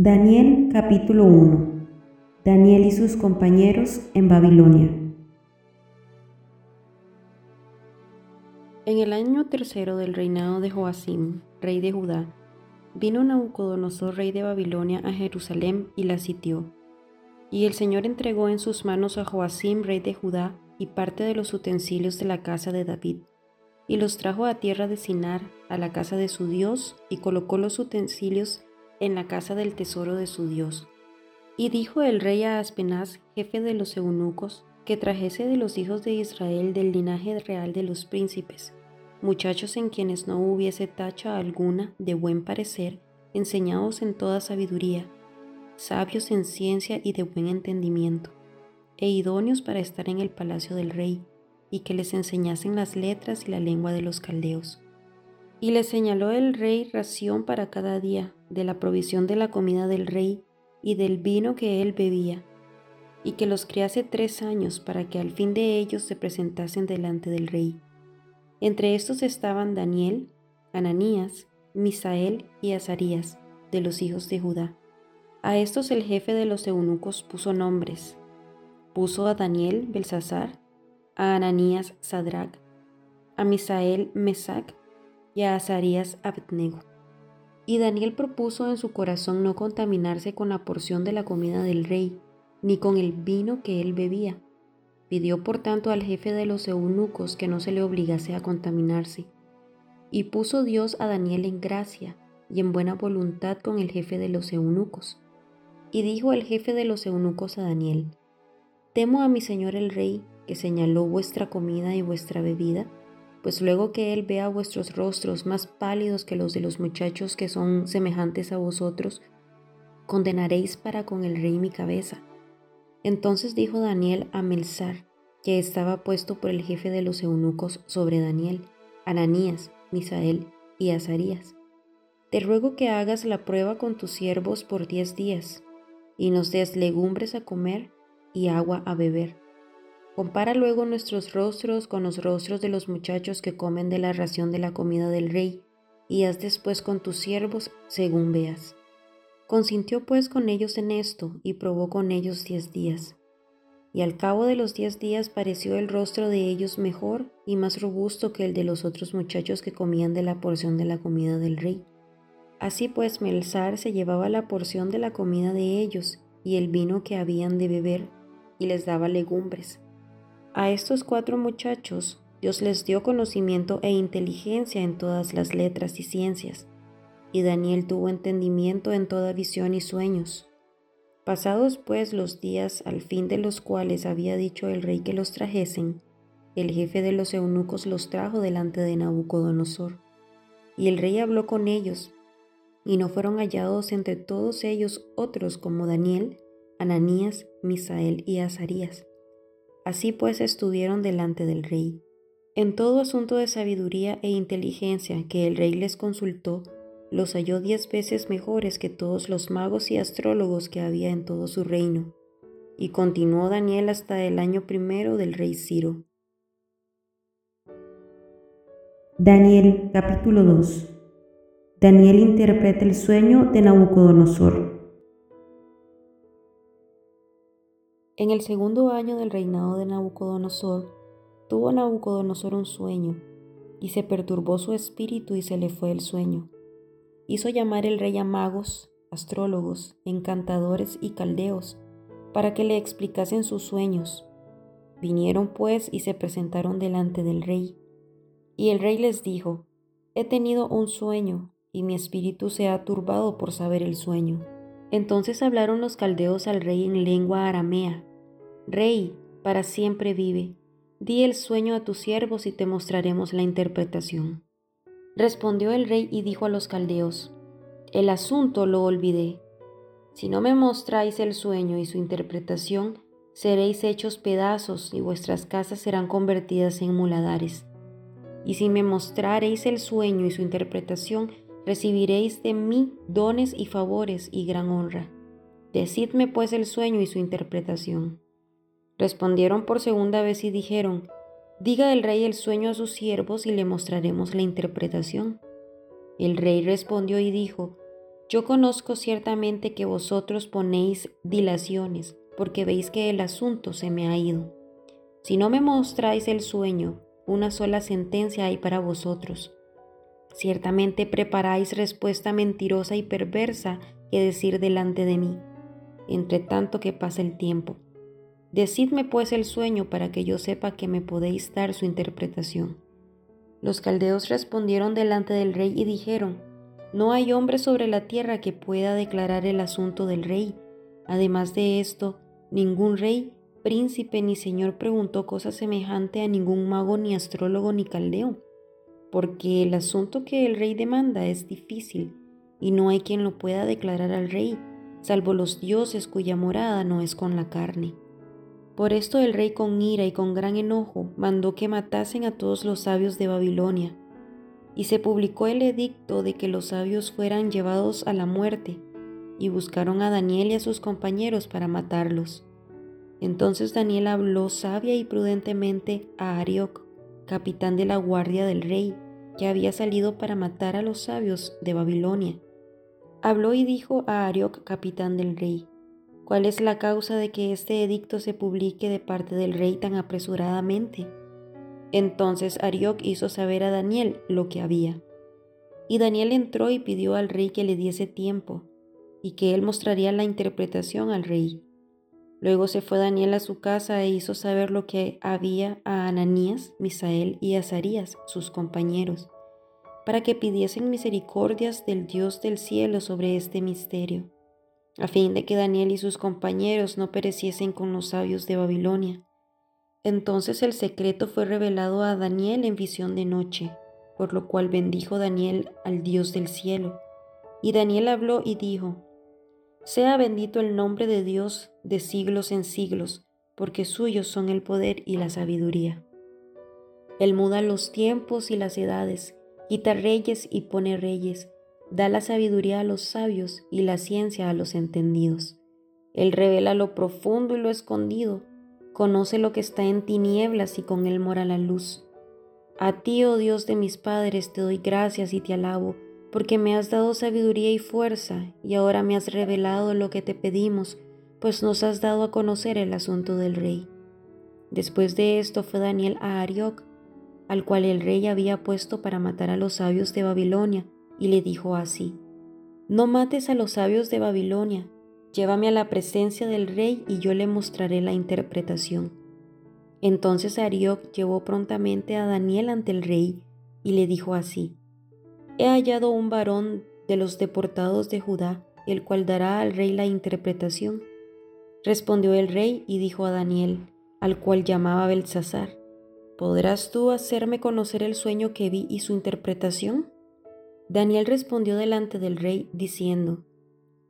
Daniel capítulo 1 Daniel y sus compañeros en Babilonia En el año tercero del reinado de Joacim, rey de Judá, vino Nabucodonosor, rey de Babilonia, a Jerusalén y la sitió. Y el Señor entregó en sus manos a Joacim, rey de Judá, y parte de los utensilios de la casa de David, y los trajo a tierra de Sinar, a la casa de su Dios, y colocó los utensilios en la casa del tesoro de su Dios. Y dijo el rey a Aspenaz, jefe de los eunucos, que trajese de los hijos de Israel del linaje real de los príncipes, muchachos en quienes no hubiese tacha alguna de buen parecer, enseñados en toda sabiduría, sabios en ciencia y de buen entendimiento, e idóneos para estar en el palacio del rey, y que les enseñasen las letras y la lengua de los caldeos. Y le señaló el rey ración para cada día, de la provisión de la comida del rey y del vino que él bebía, y que los criase tres años para que al fin de ellos se presentasen delante del rey. Entre estos estaban Daniel, Ananías, Misael y Azarías, de los hijos de Judá. A estos el jefe de los eunucos puso nombres. Puso a Daniel Belsasar, a Ananías Sadrach, a Misael Mesac y a Azarías Abednego. Y Daniel propuso en su corazón no contaminarse con la porción de la comida del rey, ni con el vino que él bebía. Pidió por tanto al jefe de los eunucos que no se le obligase a contaminarse. Y puso Dios a Daniel en gracia y en buena voluntad con el jefe de los eunucos. Y dijo el jefe de los eunucos a Daniel, Temo a mi señor el rey, que señaló vuestra comida y vuestra bebida, pues luego que Él vea vuestros rostros más pálidos que los de los muchachos que son semejantes a vosotros, condenaréis para con el rey mi cabeza. Entonces dijo Daniel a Melzar, que estaba puesto por el jefe de los eunucos sobre Daniel, Ananías, Misael y Azarías. Te ruego que hagas la prueba con tus siervos por diez días, y nos des legumbres a comer y agua a beber Compara luego nuestros rostros con los rostros de los muchachos que comen de la ración de la comida del rey, y haz después con tus siervos según veas. Consintió pues con ellos en esto, y probó con ellos diez días. Y al cabo de los diez días pareció el rostro de ellos mejor y más robusto que el de los otros muchachos que comían de la porción de la comida del rey. Así pues Melzar se llevaba la porción de la comida de ellos y el vino que habían de beber, y les daba legumbres a estos cuatro muchachos Dios les dio conocimiento e inteligencia en todas las letras y ciencias, y Daniel tuvo entendimiento en toda visión y sueños. Pasados pues los días al fin de los cuales había dicho el rey que los trajesen, el jefe de los eunucos los trajo delante de Nabucodonosor. Y el rey habló con ellos, y no fueron hallados entre todos ellos otros como Daniel, Ananías, Misael y Azarías Así pues estuvieron delante del rey. En todo asunto de sabiduría e inteligencia que el rey les consultó, los halló diez veces mejores que todos los magos y astrólogos que había en todo su reino. Y continuó Daniel hasta el año primero del rey Ciro. Daniel capítulo 2 Daniel interpreta el sueño de Nabucodonosor. En el segundo año del reinado de Nabucodonosor, tuvo Nabucodonosor un sueño, y se perturbó su espíritu y se le fue el sueño. Hizo llamar el rey a magos, astrólogos, encantadores y caldeos, para que le explicasen sus sueños. Vinieron pues y se presentaron delante del rey. Y el rey les dijo, He tenido un sueño, y mi espíritu se ha turbado por saber el sueño. Entonces hablaron los caldeos al rey en lengua aramea, Rey, para siempre vive. Di el sueño a tus siervos y te mostraremos la interpretación. Respondió el rey y dijo a los caldeos, El asunto lo olvidé. Si no me mostráis el sueño y su interpretación, seréis hechos pedazos y vuestras casas serán convertidas en muladares. Y si me mostraréis el sueño y su interpretación, recibiréis de mí dones y favores y gran honra. Decidme pues el sueño y su interpretación. Respondieron por segunda vez y dijeron, Diga el rey el sueño a sus siervos y le mostraremos la interpretación. El rey respondió y dijo, Yo conozco ciertamente que vosotros ponéis dilaciones, porque veis que el asunto se me ha ido. Si no me mostráis el sueño, una sola sentencia hay para vosotros. Ciertamente preparáis respuesta mentirosa y perversa que decir delante de mí, entre tanto que pasa el tiempo. Decidme pues el sueño para que yo sepa que me podéis dar su interpretación. Los caldeos respondieron delante del rey y dijeron, No hay hombre sobre la tierra que pueda declarar el asunto del rey. Además de esto, ningún rey, príncipe ni señor preguntó cosa semejante a ningún mago ni astrólogo ni caldeo, porque el asunto que el rey demanda es difícil y no hay quien lo pueda declarar al rey, salvo los dioses cuya morada no es con la carne. Por esto el rey con ira y con gran enojo mandó que matasen a todos los sabios de Babilonia, y se publicó el edicto de que los sabios fueran llevados a la muerte, y buscaron a Daniel y a sus compañeros para matarlos. Entonces Daniel habló sabia y prudentemente a Arioc, capitán de la guardia del rey, que había salido para matar a los sabios de Babilonia. Habló y dijo a Arioc, capitán del rey, ¿Cuál es la causa de que este edicto se publique de parte del rey tan apresuradamente? Entonces Arioc hizo saber a Daniel lo que había. Y Daniel entró y pidió al rey que le diese tiempo, y que él mostraría la interpretación al rey. Luego se fue Daniel a su casa e hizo saber lo que había a Ananías, Misael y Azarías, sus compañeros, para que pidiesen misericordias del Dios del cielo sobre este misterio a fin de que Daniel y sus compañeros no pereciesen con los sabios de Babilonia. Entonces el secreto fue revelado a Daniel en visión de noche, por lo cual bendijo Daniel al Dios del cielo. Y Daniel habló y dijo, Sea bendito el nombre de Dios de siglos en siglos, porque suyos son el poder y la sabiduría. Él muda los tiempos y las edades, quita reyes y pone reyes, da la sabiduría a los sabios y la ciencia a los entendidos. Él revela lo profundo y lo escondido, conoce lo que está en tinieblas y con él mora la luz. A ti, oh Dios de mis padres, te doy gracias y te alabo, porque me has dado sabiduría y fuerza, y ahora me has revelado lo que te pedimos, pues nos has dado a conocer el asunto del rey. Después de esto fue Daniel a Arioc, al cual el rey había puesto para matar a los sabios de Babilonia, y le dijo así, No mates a los sabios de Babilonia, llévame a la presencia del rey y yo le mostraré la interpretación. Entonces Arioc llevó prontamente a Daniel ante el rey y le dijo así, He hallado un varón de los deportados de Judá, el cual dará al rey la interpretación. Respondió el rey y dijo a Daniel, al cual llamaba Belsasar, ¿podrás tú hacerme conocer el sueño que vi y su interpretación? Daniel respondió delante del rey diciendo,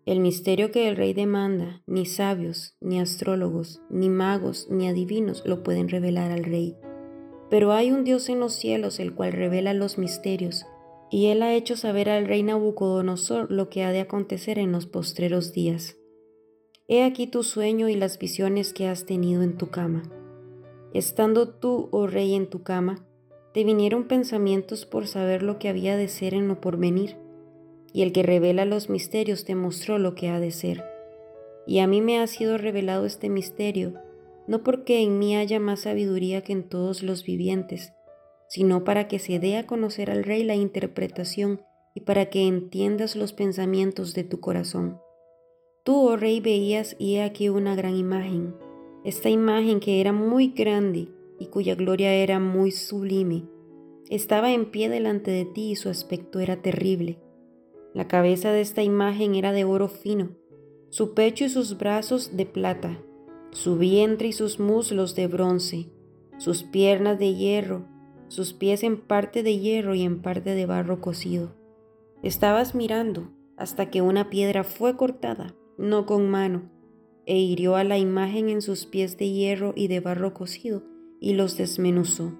El misterio que el rey demanda, ni sabios, ni astrólogos, ni magos, ni adivinos lo pueden revelar al rey. Pero hay un Dios en los cielos el cual revela los misterios, y él ha hecho saber al rey Nabucodonosor lo que ha de acontecer en los postreros días. He aquí tu sueño y las visiones que has tenido en tu cama. Estando tú, oh rey, en tu cama, te vinieron pensamientos por saber lo que había de ser en lo porvenir, y el que revela los misterios te mostró lo que ha de ser. Y a mí me ha sido revelado este misterio, no porque en mí haya más sabiduría que en todos los vivientes, sino para que se dé a conocer al rey la interpretación y para que entiendas los pensamientos de tu corazón. Tú, oh rey, veías y he aquí una gran imagen, esta imagen que era muy grande, y cuya gloria era muy sublime, estaba en pie delante de ti y su aspecto era terrible. La cabeza de esta imagen era de oro fino, su pecho y sus brazos de plata, su vientre y sus muslos de bronce, sus piernas de hierro, sus pies en parte de hierro y en parte de barro cocido. Estabas mirando hasta que una piedra fue cortada, no con mano, e hirió a la imagen en sus pies de hierro y de barro cocido, y los desmenuzó.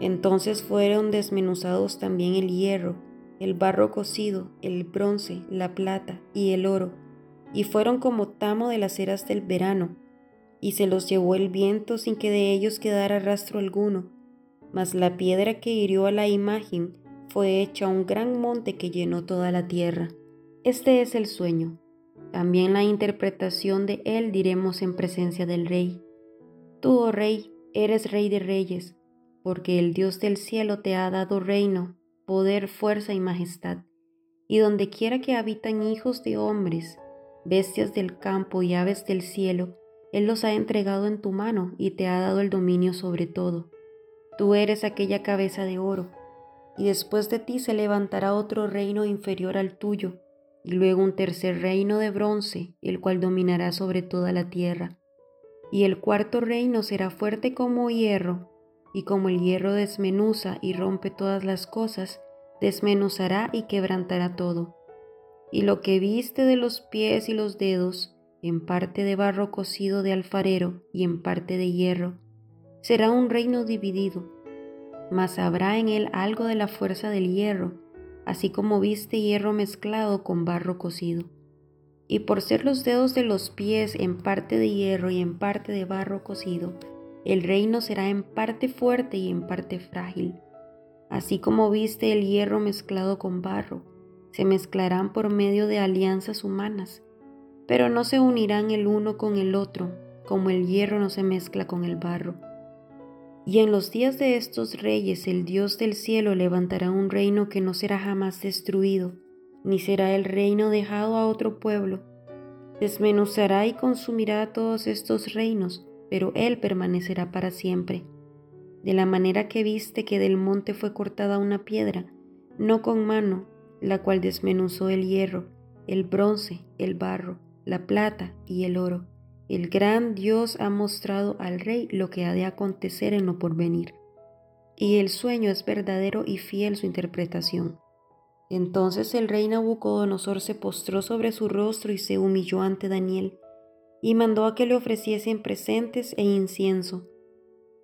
Entonces fueron desmenuzados también el hierro, el barro cocido, el bronce, la plata y el oro, y fueron como tamo de las eras del verano, y se los llevó el viento sin que de ellos quedara rastro alguno. Mas la piedra que hirió a la imagen fue hecha un gran monte que llenó toda la tierra. Este es el sueño. También la interpretación de él diremos en presencia del rey. Tú, oh rey, eres rey de reyes, porque el Dios del cielo te ha dado reino, poder, fuerza y majestad. Y donde quiera que habitan hijos de hombres, bestias del campo y aves del cielo, Él los ha entregado en tu mano y te ha dado el dominio sobre todo. Tú eres aquella cabeza de oro, y después de ti se levantará otro reino inferior al tuyo, y luego un tercer reino de bronce, el cual dominará sobre toda la tierra. Y el cuarto reino será fuerte como hierro, y como el hierro desmenuza y rompe todas las cosas, desmenuzará y quebrantará todo. Y lo que viste de los pies y los dedos, en parte de barro cocido de alfarero y en parte de hierro, será un reino dividido, mas habrá en él algo de la fuerza del hierro, así como viste hierro mezclado con barro cocido. Y por ser los dedos de los pies en parte de hierro y en parte de barro cocido, el reino será en parte fuerte y en parte frágil. Así como viste el hierro mezclado con barro, se mezclarán por medio de alianzas humanas, pero no se unirán el uno con el otro, como el hierro no se mezcla con el barro. Y en los días de estos reyes el Dios del cielo levantará un reino que no será jamás destruido, ni será el reino dejado a otro pueblo. Desmenuzará y consumirá todos estos reinos, pero Él permanecerá para siempre. De la manera que viste que del monte fue cortada una piedra, no con mano, la cual desmenuzó el hierro, el bronce, el barro, la plata y el oro el gran Dios ha mostrado al rey lo que ha de acontecer en lo porvenir. Y el sueño es verdadero y fiel su interpretación. Entonces el rey Nabucodonosor se postró sobre su rostro y se humilló ante Daniel, y mandó a que le ofreciesen presentes e incienso.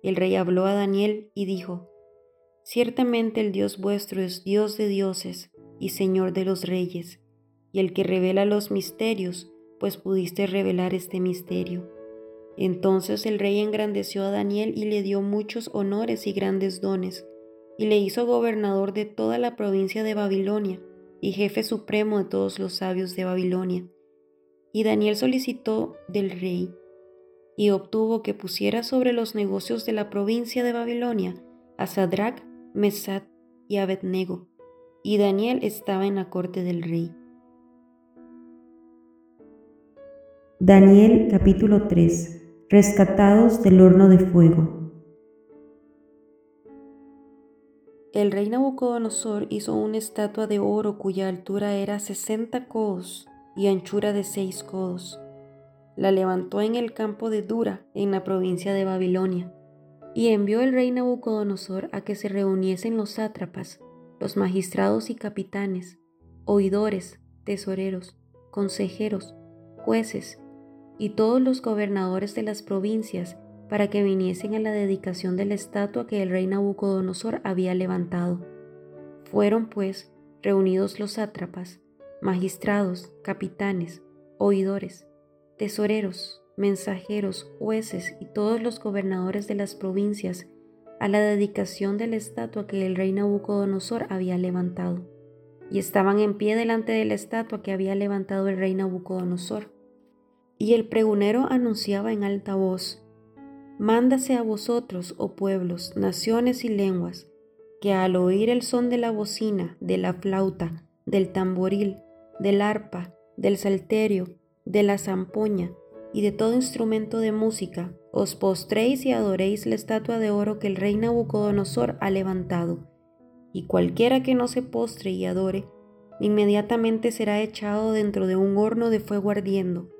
El rey habló a Daniel y dijo, Ciertamente el Dios vuestro es Dios de dioses y Señor de los reyes, y el que revela los misterios, pues pudiste revelar este misterio. Entonces el rey engrandeció a Daniel y le dio muchos honores y grandes dones, y le hizo gobernador de toda la provincia de Babilonia y jefe supremo de todos los sabios de Babilonia. Y Daniel solicitó del rey y obtuvo que pusiera sobre los negocios de la provincia de Babilonia a Sadrach, Mesad y Abednego. Y Daniel estaba en la corte del rey. Daniel capítulo 3 Rescatados del horno de fuego El rey Nabucodonosor hizo una estatua de oro cuya altura era sesenta codos y anchura de seis codos. La levantó en el campo de Dura, en la provincia de Babilonia, y envió el rey Nabucodonosor a que se reuniesen los sátrapas, los magistrados y capitanes, oidores, tesoreros, consejeros, jueces, y todos los gobernadores de las provincias para que viniesen a la dedicación de la estatua que el rey Nabucodonosor había levantado. Fueron, pues, reunidos los sátrapas, magistrados, capitanes, oidores, tesoreros, mensajeros, jueces y todos los gobernadores de las provincias a la dedicación de la estatua que el rey Nabucodonosor había levantado. Y estaban en pie delante de la estatua que había levantado el rey Nabucodonosor y el pregonero anunciaba en alta voz, Mándase a vosotros, oh pueblos, naciones y lenguas, que al oír el son de la bocina, de la flauta, del tamboril, del arpa, del salterio, de la zampoña y de todo instrumento de música, os postréis y adoréis la estatua de oro que el rey Nabucodonosor ha levantado. Y cualquiera que no se postre y adore, inmediatamente será echado dentro de un horno de fuego ardiendo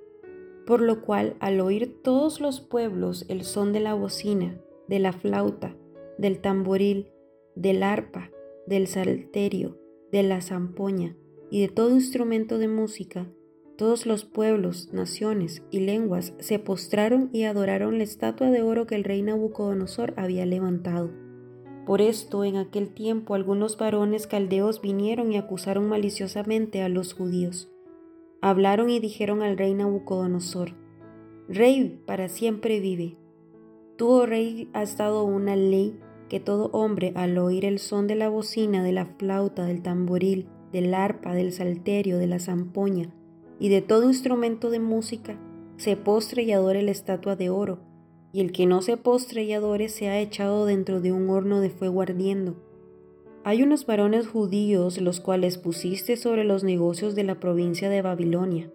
por lo cual al oír todos los pueblos el son de la bocina, de la flauta, del tamboril, del arpa, del salterio, de la zampoña y de todo instrumento de música, todos los pueblos, naciones y lenguas se postraron y adoraron la estatua de oro que el rey Nabucodonosor había levantado. Por esto en aquel tiempo algunos varones caldeos vinieron y acusaron maliciosamente a los judíos. Hablaron y dijeron al rey Nabucodonosor, Rey para siempre vive. Tú, oh rey, has dado una ley que todo hombre al oír el son de la bocina, de la flauta, del tamboril, del arpa, del salterio, de la zampoña y de todo instrumento de música, se postre y adore la estatua de oro, y el que no se postre y adore se ha echado dentro de un horno de fuego ardiendo. Hay unos varones judíos los cuales pusiste sobre los negocios de la provincia de Babilonia,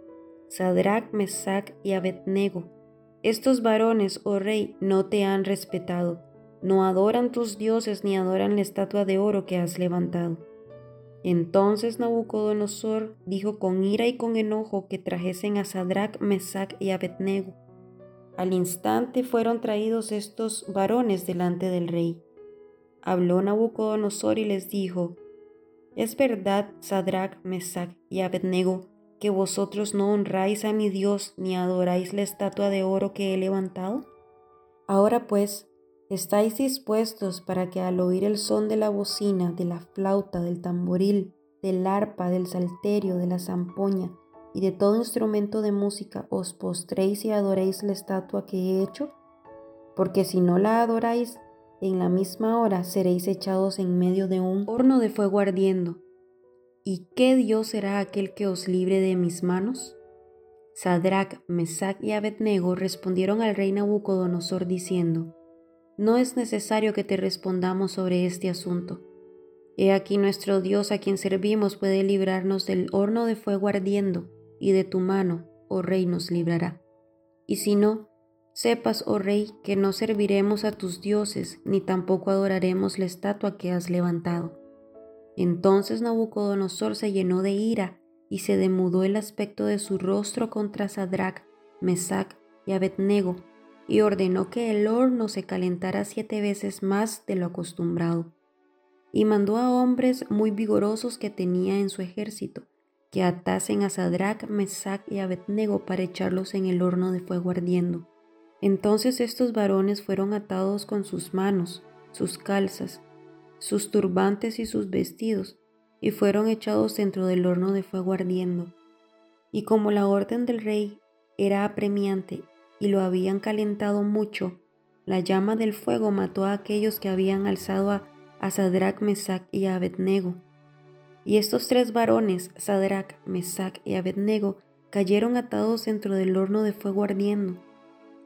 Sadrach, Mesach y Abednego. Estos varones, oh rey, no te han respetado no adoran tus dioses ni adoran la estatua de oro que has levantado. Entonces Nabucodonosor dijo con ira y con enojo que trajesen a Sadrach, Mesach y Abednego. Al instante fueron traídos estos varones delante del rey. Habló Nabucodonosor y les dijo, ¿Es verdad, Sadrach, Mesach y Abednego, que vosotros no honráis a mi Dios ni adoráis la estatua de oro que he levantado? Ahora pues, ¿Estáis dispuestos para que al oír el son de la bocina, de la flauta, del tamboril, del arpa, del salterio, de la zampoña y de todo instrumento de música os postréis y adoréis la estatua que he hecho? Porque si no la adoráis, en la misma hora seréis echados en medio de un horno de fuego ardiendo. ¿Y qué Dios será aquel que os libre de mis manos? Sadrach, Mesach y Abednego respondieron al rey Nabucodonosor diciendo, no es necesario que te respondamos sobre este asunto. He aquí nuestro Dios a quien servimos puede librarnos del horno de fuego ardiendo, y de tu mano, oh Rey, nos librará. Y si no, sepas, oh Rey, que no serviremos a tus dioses, ni tampoco adoraremos la estatua que has levantado. Entonces Nabucodonosor se llenó de ira y se demudó el aspecto de su rostro contra Sadrach, Mesach y Abednego, y ordenó que el horno se calentara siete veces más de lo acostumbrado. Y mandó a hombres muy vigorosos que tenía en su ejército, que atasen a Sadrach, Mesach y Abednego para echarlos en el horno de fuego ardiendo. Entonces estos varones fueron atados con sus manos, sus calzas, sus turbantes y sus vestidos, y fueron echados dentro del horno de fuego ardiendo. Y como la orden del rey era apremiante y lo habían calentado mucho, la llama del fuego mató a aquellos que habían alzado a, Sadrach, Mesach y Abednego. Y estos tres varones, Sadrach, Mesach y Abednego, cayeron atados dentro del horno de fuego ardiendo.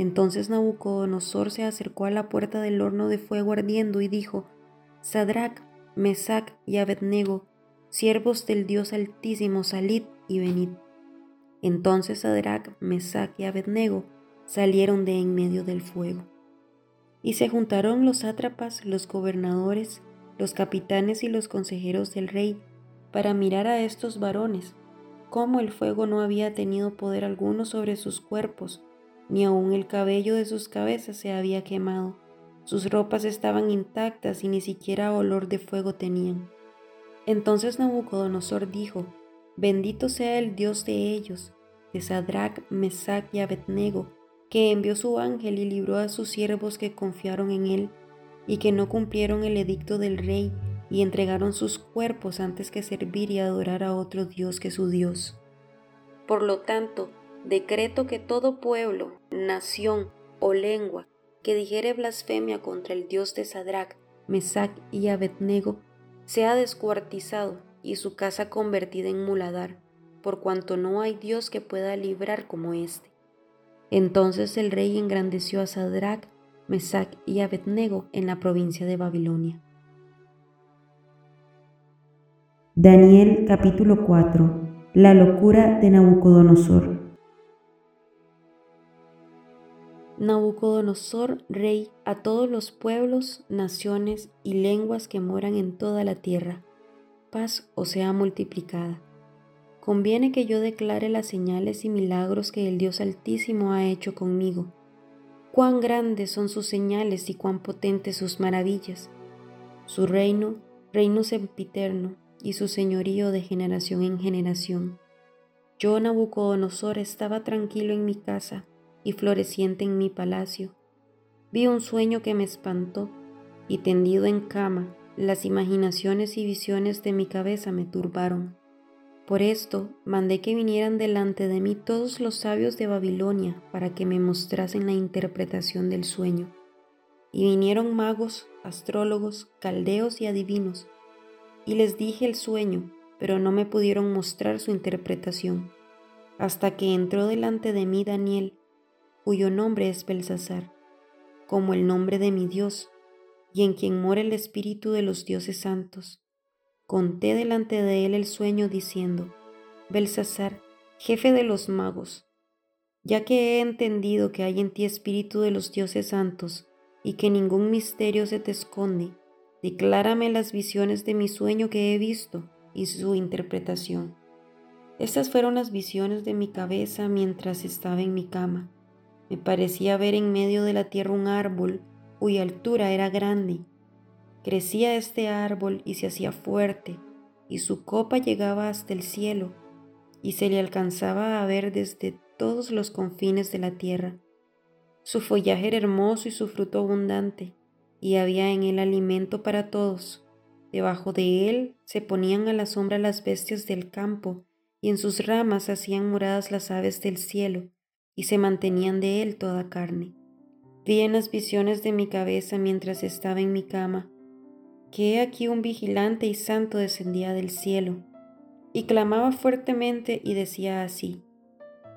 Entonces Nabucodonosor se acercó a la puerta del horno de fuego ardiendo y dijo, Sadrach, Mesach y Abednego, siervos del Dios Altísimo, salid y venid. Entonces Sadrach, Mesach y Abednego salieron de en medio del fuego. Y se juntaron los sátrapas, los gobernadores, los capitanes y los consejeros del rey para mirar a estos varones, cómo el fuego no había tenido poder alguno sobre sus cuerpos, ni aun el cabello de sus cabezas se había quemado. Sus ropas estaban intactas y ni siquiera olor de fuego tenían. Entonces Nabucodonosor dijo, Bendito sea el Dios de ellos, de Sadrach, Mesach y Abednego, que envió su ángel y libró a sus siervos que confiaron en él y que no cumplieron el edicto del rey y entregaron sus cuerpos antes que servir y adorar a otro Dios que su Dios. Por lo tanto, decreto que todo pueblo, nación o lengua que dijere blasfemia contra el Dios de Sadrach, Mesach y Abednego sea descuartizado y su casa convertida en muladar, por cuanto no hay Dios que pueda librar como éste. Entonces el rey engrandeció a Sadrach, Mesach y Abednego en la provincia de Babilonia. Daniel capítulo 4. La locura de Nabucodonosor. Nabucodonosor, rey, a todos los pueblos, naciones y lenguas que moran en toda la tierra, paz o sea multiplicada. Conviene que yo declare las señales y milagros que el Dios Altísimo ha hecho conmigo. Cuán grandes son sus señales y cuán potentes sus maravillas. Su reino, reino sempiterno, y su señorío de generación en generación. Yo, Nabucodonosor, estaba tranquilo en mi casa y floreciente en mi palacio. Vi un sueño que me espantó y tendido en cama, las imaginaciones y visiones de mi cabeza me turbaron. Por esto mandé que vinieran delante de mí todos los sabios de Babilonia para que me mostrasen la interpretación del sueño. Y vinieron magos, astrólogos, caldeos y adivinos y les dije el sueño, pero no me pudieron mostrar su interpretación, hasta que entró delante de mí Daniel, cuyo nombre es Belsasar, como el nombre de mi Dios, y en quien mora el Espíritu de los dioses santos. Conté delante de él el sueño diciendo, Belsasar, jefe de los magos, ya que he entendido que hay en ti Espíritu de los dioses santos, y que ningún misterio se te esconde, Declárame las visiones de mi sueño que he visto y su interpretación. Estas fueron las visiones de mi cabeza mientras estaba en mi cama. Me parecía ver en medio de la tierra un árbol cuya altura era grande. Crecía este árbol y se hacía fuerte, y su copa llegaba hasta el cielo, y se le alcanzaba a ver desde todos los confines de la tierra. Su follaje era hermoso y su fruto abundante y había en él alimento para todos. Debajo de él se ponían a la sombra las bestias del campo, y en sus ramas hacían moradas las aves del cielo, y se mantenían de él toda carne. Vi en las visiones de mi cabeza mientras estaba en mi cama, que he aquí un vigilante y santo descendía del cielo, y clamaba fuertemente y decía así,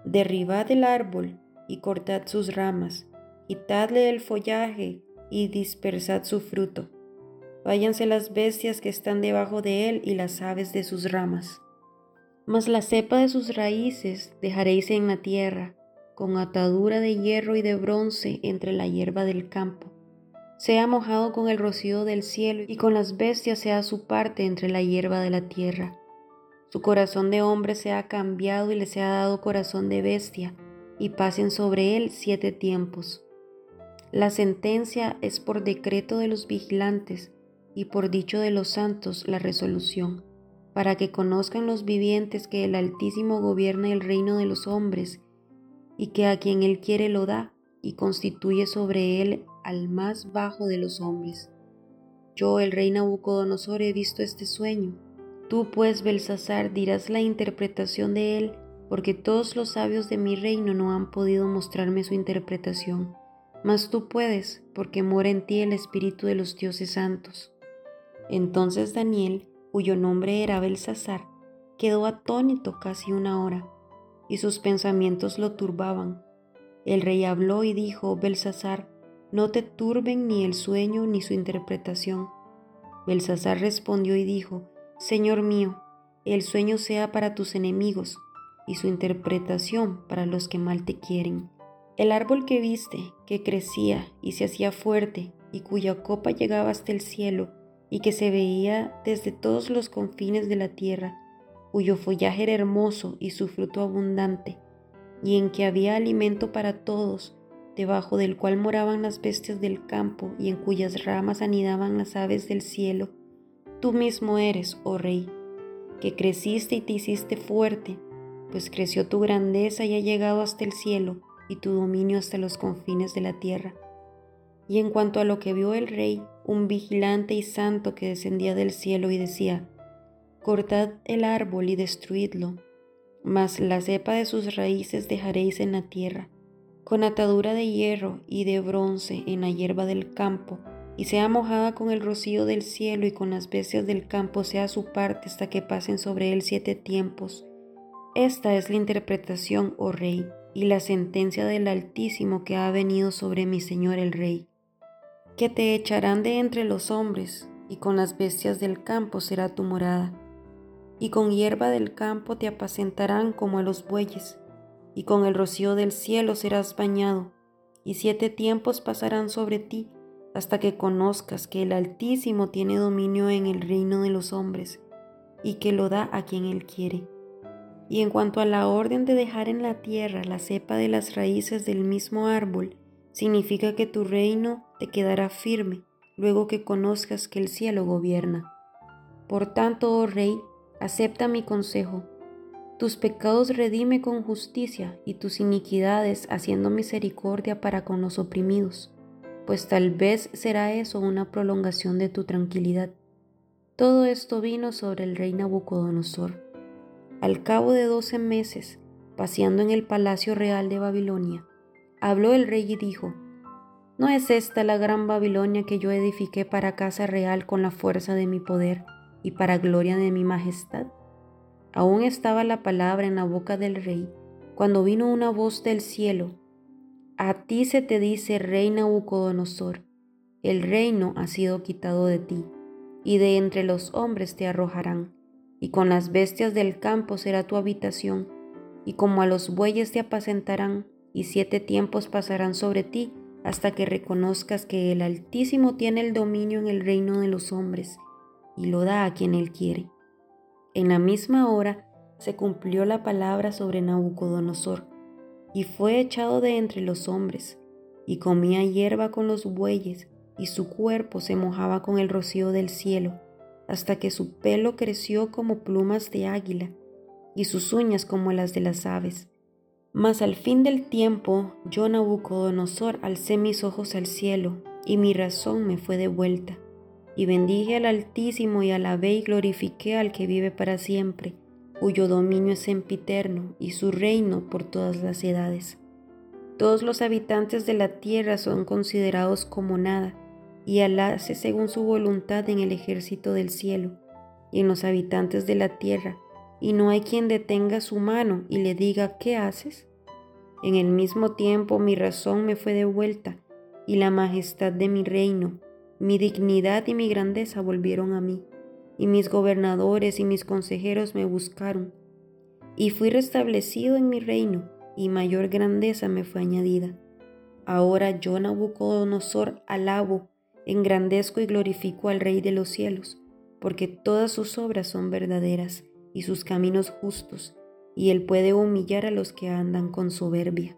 Derribad el árbol y cortad sus ramas, quitadle el follaje y dispersad su fruto. Váyanse las bestias que están debajo de él y las aves de sus ramas. Mas la cepa de sus raíces dejaréis en la tierra, con atadura de hierro y de bronce entre la hierba del campo. Sea mojado con el rocío del cielo y con las bestias sea su parte entre la hierba de la tierra. Su corazón de hombre se ha cambiado y le sea dado corazón de bestia, y pasen sobre él siete tiempos. La sentencia es por decreto de los vigilantes y por dicho de los santos la resolución, para que conozcan los vivientes que el Altísimo gobierna el reino de los hombres y que a quien él quiere lo da y constituye sobre él al más bajo de los hombres. Yo, el rey Nabucodonosor, he visto este sueño. Tú, pues, Belsasar, dirás la interpretación de él, porque todos los sabios de mi reino no han podido mostrarme su interpretación mas tú puedes, porque mora en ti el Espíritu de los dioses santos. Entonces Daniel, cuyo nombre era Belsasar, quedó atónito casi una hora, y sus pensamientos lo turbaban. El rey habló y dijo, Belsasar, no te turben ni el sueño ni su interpretación. Belsasar respondió y dijo, Señor mío, el sueño sea para tus enemigos, y su interpretación para los que mal te quieren. El árbol que viste, que crecía y se hacía fuerte, y cuya copa llegaba hasta el cielo, y que se veía desde todos los confines de la tierra, cuyo follaje era hermoso y su fruto abundante, y en que había alimento para todos, debajo del cual moraban las bestias del campo y en cuyas ramas anidaban las aves del cielo, tú mismo eres, oh Rey, que creciste y te hiciste fuerte, pues creció tu grandeza y ha llegado hasta el cielo y tu dominio hasta los confines de la tierra. Y en cuanto a lo que vio el rey, un vigilante y santo que descendía del cielo y decía, Cortad el árbol y destruidlo, mas la cepa de sus raíces dejaréis en la tierra, con atadura de hierro y de bronce en la hierba del campo, y sea mojada con el rocío del cielo y con las bestias del campo sea su parte hasta que pasen sobre él siete tiempos. Esta es la interpretación, oh rey y la sentencia del Altísimo que ha venido sobre mi Señor el Rey, que te echarán de entre los hombres, y con las bestias del campo será tu morada. Y con hierba del campo te apacentarán como a los bueyes, y con el rocío del cielo serás bañado, y siete tiempos pasarán sobre ti, hasta que conozcas que el Altísimo tiene dominio en el reino de los hombres, y que lo da a quien él quiere. Y en cuanto a la orden de dejar en la tierra la cepa de las raíces del mismo árbol, significa que tu reino te quedará firme luego que conozcas que el cielo gobierna. Por tanto, oh Rey, acepta mi consejo. Tus pecados redime con justicia y tus iniquidades haciendo misericordia para con los oprimidos, pues tal vez será eso una prolongación de tu tranquilidad. Todo esto vino sobre el rey Nabucodonosor. Al cabo de doce meses, paseando en el palacio real de Babilonia, habló el rey y dijo, ¿No es esta la gran Babilonia que yo edifiqué para casa real con la fuerza de mi poder y para gloria de mi majestad? Aún estaba la palabra en la boca del rey cuando vino una voz del cielo. A ti se te dice, rey Nabucodonosor, el reino ha sido quitado de ti, y de entre los hombres te arrojarán, y con las bestias del campo será tu habitación, y como a los bueyes te apacentarán, y siete tiempos pasarán sobre ti, hasta que reconozcas que el Altísimo tiene el dominio en el reino de los hombres, y lo da a quien él quiere. En la misma hora se cumplió la palabra sobre Nabucodonosor, y fue echado de entre los hombres, y comía hierba con los bueyes, y su cuerpo se mojaba con el rocío del cielo, hasta que su pelo creció como plumas de águila, y sus uñas como las de las aves. Mas al fin del tiempo, yo Nabucodonosor alcé mis ojos al cielo, y mi razón me fue devuelta y bendije al Altísimo y alabé y glorifiqué al que vive para siempre, cuyo dominio es sempiterno y su reino por todas las edades. Todos los habitantes de la tierra son considerados como nada, y Alá según su voluntad en el ejército del cielo y en los habitantes de la tierra, y no hay quien detenga su mano y le diga, ¿qué haces? En el mismo tiempo mi razón me fue devuelta, y la majestad de mi reino, mi dignidad y mi grandeza volvieron a mí, y mis gobernadores y mis consejeros me buscaron, y fui restablecido en mi reino, y mayor grandeza me fue añadida. Ahora yo, Nabucodonosor, alabo, engrandezco y glorifico al Rey de los cielos, porque todas sus obras son verdaderas y sus caminos justos, y él puede humillar a los que andan con soberbia.